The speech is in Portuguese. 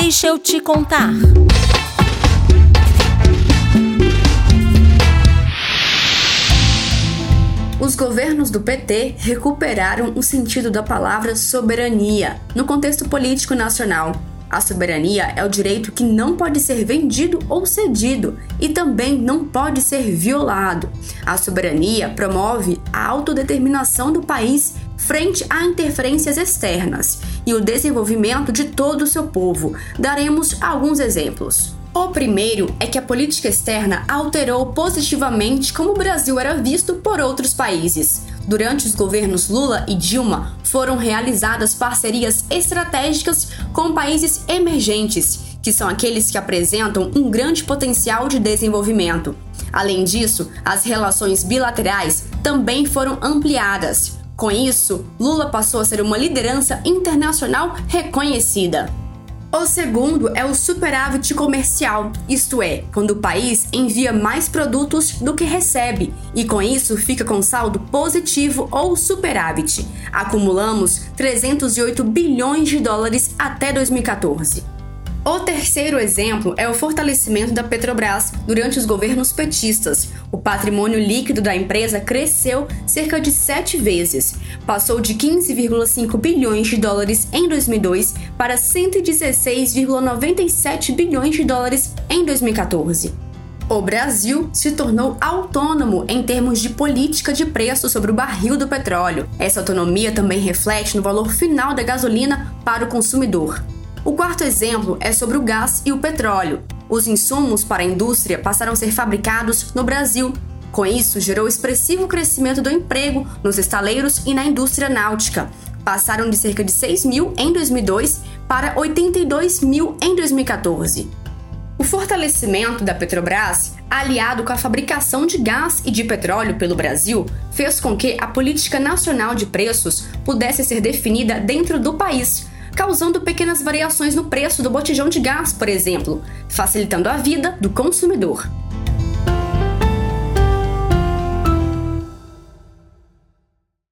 Deixa eu te contar. Os governos do PT recuperaram o sentido da palavra soberania no contexto político nacional. A soberania é o direito que não pode ser vendido ou cedido e também não pode ser violado. A soberania promove a autodeterminação do país frente a interferências externas e o desenvolvimento de todo o seu povo. Daremos alguns exemplos. O primeiro é que a política externa alterou positivamente como o Brasil era visto por outros países. Durante os governos Lula e Dilma, foram realizadas parcerias estratégicas com países emergentes, que são aqueles que apresentam um grande potencial de desenvolvimento. Além disso, as relações bilaterais também foram ampliadas. Com isso, Lula passou a ser uma liderança internacional reconhecida. O segundo é o superávit comercial, isto é, quando o país envia mais produtos do que recebe e com isso fica com saldo positivo ou superávit. Acumulamos 308 bilhões de dólares até 2014. O terceiro exemplo é o fortalecimento da Petrobras durante os governos petistas. O patrimônio líquido da empresa cresceu cerca de sete vezes. Passou de 15,5 bilhões de dólares em 2002 para 116,97 bilhões de dólares em 2014. O Brasil se tornou autônomo em termos de política de preço sobre o barril do petróleo. Essa autonomia também reflete no valor final da gasolina para o consumidor. O quarto exemplo é sobre o gás e o petróleo. Os insumos para a indústria passaram a ser fabricados no Brasil. Com isso, gerou expressivo crescimento do emprego nos estaleiros e na indústria náutica. Passaram de cerca de 6 mil em 2002 para 82 mil em 2014. O fortalecimento da Petrobras, aliado com a fabricação de gás e de petróleo pelo Brasil, fez com que a política nacional de preços pudesse ser definida dentro do país, causando pequenas variações no preço do botijão de gás, por exemplo, facilitando a vida do consumidor.